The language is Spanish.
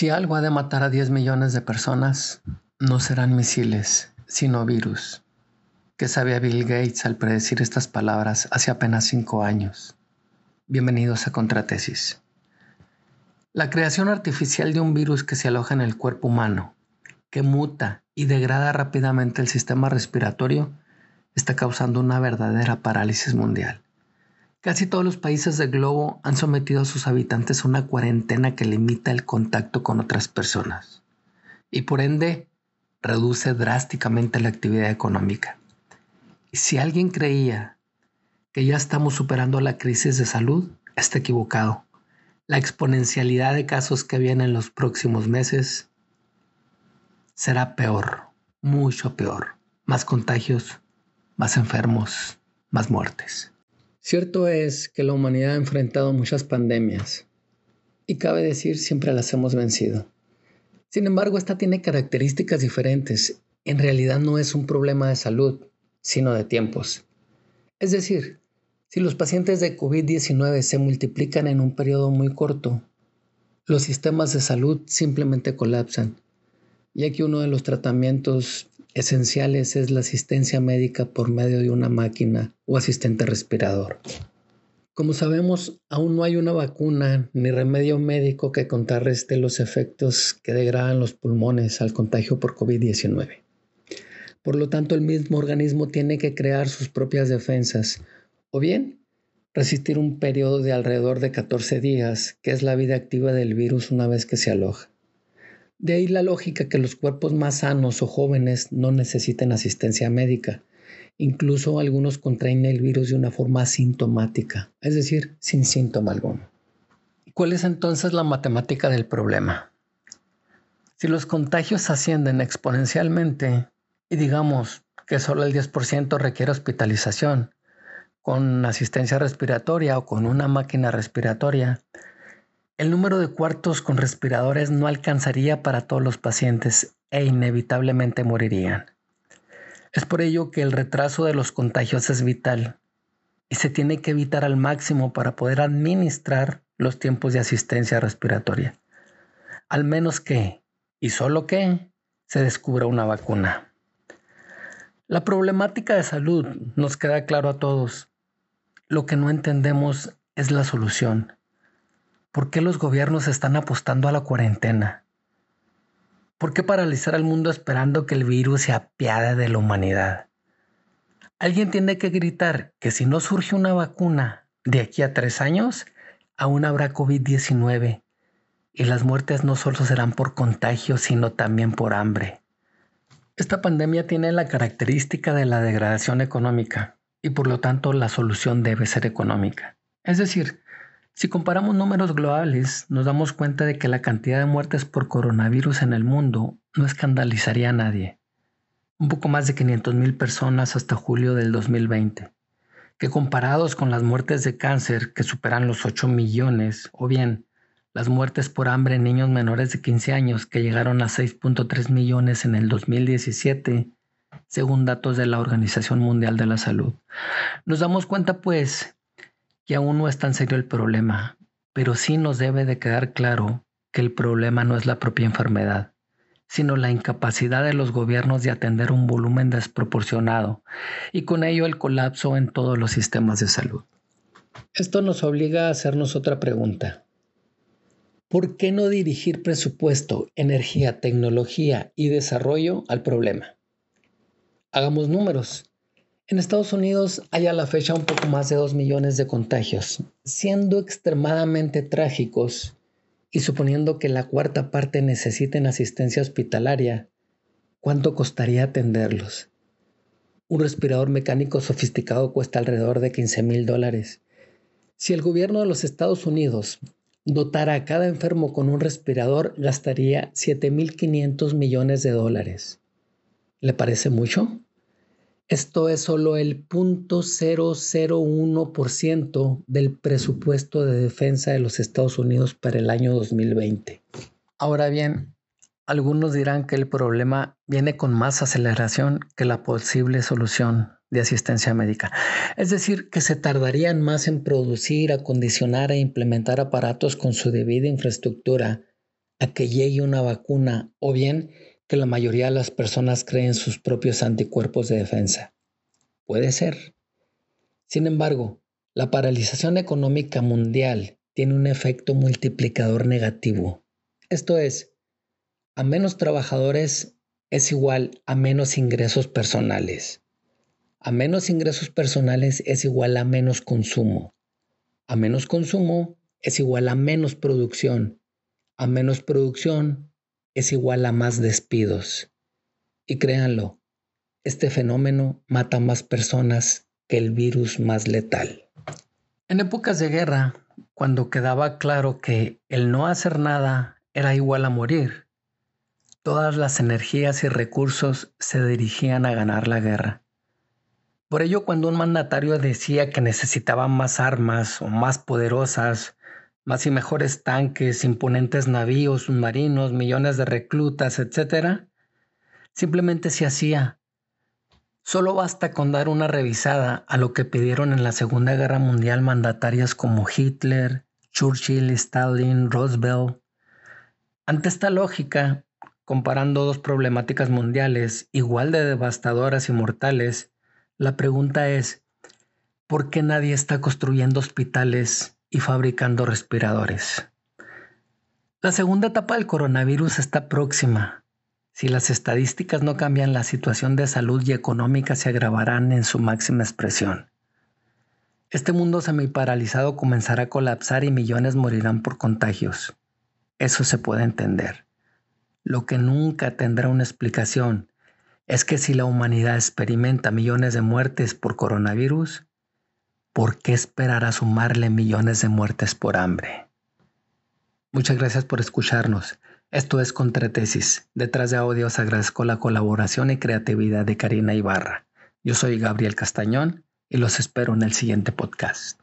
Si algo ha de matar a 10 millones de personas, no serán misiles, sino virus. ¿Qué sabía Bill Gates al predecir estas palabras hace apenas 5 años? Bienvenidos a Contratesis. La creación artificial de un virus que se aloja en el cuerpo humano, que muta y degrada rápidamente el sistema respiratorio, está causando una verdadera parálisis mundial. Casi todos los países del globo han sometido a sus habitantes a una cuarentena que limita el contacto con otras personas y por ende reduce drásticamente la actividad económica. Y si alguien creía que ya estamos superando la crisis de salud, está equivocado. La exponencialidad de casos que vienen en los próximos meses será peor, mucho peor. Más contagios, más enfermos, más muertes. Cierto es que la humanidad ha enfrentado muchas pandemias y cabe decir siempre las hemos vencido. Sin embargo, esta tiene características diferentes. En realidad no es un problema de salud, sino de tiempos. Es decir, si los pacientes de COVID-19 se multiplican en un periodo muy corto, los sistemas de salud simplemente colapsan, ya que uno de los tratamientos esenciales es la asistencia médica por medio de una máquina o asistente respirador. Como sabemos, aún no hay una vacuna ni remedio médico que contrarreste los efectos que degradan los pulmones al contagio por COVID-19. Por lo tanto, el mismo organismo tiene que crear sus propias defensas o bien resistir un periodo de alrededor de 14 días, que es la vida activa del virus una vez que se aloja. De ahí la lógica que los cuerpos más sanos o jóvenes no necesiten asistencia médica. Incluso algunos contraen el virus de una forma asintomática, es decir, sin síntoma alguno. ¿Cuál es entonces la matemática del problema? Si los contagios ascienden exponencialmente y digamos que solo el 10% requiere hospitalización, con asistencia respiratoria o con una máquina respiratoria, el número de cuartos con respiradores no alcanzaría para todos los pacientes e inevitablemente morirían. Es por ello que el retraso de los contagios es vital y se tiene que evitar al máximo para poder administrar los tiempos de asistencia respiratoria. Al menos que, y solo que, se descubra una vacuna. La problemática de salud nos queda claro a todos. Lo que no entendemos es la solución. ¿Por qué los gobiernos están apostando a la cuarentena? ¿Por qué paralizar al mundo esperando que el virus se apiade de la humanidad? Alguien tiene que gritar que si no surge una vacuna de aquí a tres años, aún habrá COVID-19 y las muertes no solo serán por contagio, sino también por hambre. Esta pandemia tiene la característica de la degradación económica y por lo tanto la solución debe ser económica. Es decir, si comparamos números globales, nos damos cuenta de que la cantidad de muertes por coronavirus en el mundo no escandalizaría a nadie. Un poco más de 500 mil personas hasta julio del 2020, que comparados con las muertes de cáncer que superan los 8 millones, o bien las muertes por hambre en niños menores de 15 años que llegaron a 6.3 millones en el 2017, según datos de la Organización Mundial de la Salud. Nos damos cuenta pues que aún no es tan serio el problema, pero sí nos debe de quedar claro que el problema no es la propia enfermedad, sino la incapacidad de los gobiernos de atender un volumen desproporcionado y con ello el colapso en todos los sistemas de salud. Esto nos obliga a hacernos otra pregunta. ¿Por qué no dirigir presupuesto, energía, tecnología y desarrollo al problema? Hagamos números. En Estados Unidos hay a la fecha un poco más de 2 millones de contagios, siendo extremadamente trágicos y suponiendo que la cuarta parte necesiten asistencia hospitalaria, ¿cuánto costaría atenderlos? Un respirador mecánico sofisticado cuesta alrededor de 15 mil dólares. Si el gobierno de los Estados Unidos dotara a cada enfermo con un respirador, gastaría 7.500 millones de dólares. ¿Le parece mucho? Esto es solo el 0.001% del presupuesto de defensa de los Estados Unidos para el año 2020. Ahora bien, algunos dirán que el problema viene con más aceleración que la posible solución de asistencia médica. Es decir, que se tardarían más en producir, acondicionar e implementar aparatos con su debida infraestructura a que llegue una vacuna o bien que la mayoría de las personas creen sus propios anticuerpos de defensa. Puede ser. Sin embargo, la paralización económica mundial tiene un efecto multiplicador negativo. Esto es, a menos trabajadores es igual a menos ingresos personales. A menos ingresos personales es igual a menos consumo. A menos consumo es igual a menos producción. A menos producción es igual a más despidos. Y créanlo, este fenómeno mata más personas que el virus más letal. En épocas de guerra, cuando quedaba claro que el no hacer nada era igual a morir, todas las energías y recursos se dirigían a ganar la guerra. Por ello, cuando un mandatario decía que necesitaba más armas o más poderosas, más y mejores tanques, imponentes navíos, submarinos, millones de reclutas, etc., simplemente se hacía. Solo basta con dar una revisada a lo que pidieron en la Segunda Guerra Mundial mandatarias como Hitler, Churchill, Stalin, Roosevelt. Ante esta lógica, comparando dos problemáticas mundiales igual de devastadoras y mortales, la pregunta es, ¿por qué nadie está construyendo hospitales y fabricando respiradores? La segunda etapa del coronavirus está próxima. Si las estadísticas no cambian, la situación de salud y económica se agravarán en su máxima expresión. Este mundo semiparalizado comenzará a colapsar y millones morirán por contagios. Eso se puede entender. Lo que nunca tendrá una explicación es que si la humanidad experimenta millones de muertes por coronavirus, ¿por qué esperar a sumarle millones de muertes por hambre? Muchas gracias por escucharnos. Esto es Contratesis. Detrás de audios agradezco la colaboración y creatividad de Karina Ibarra. Yo soy Gabriel Castañón y los espero en el siguiente podcast.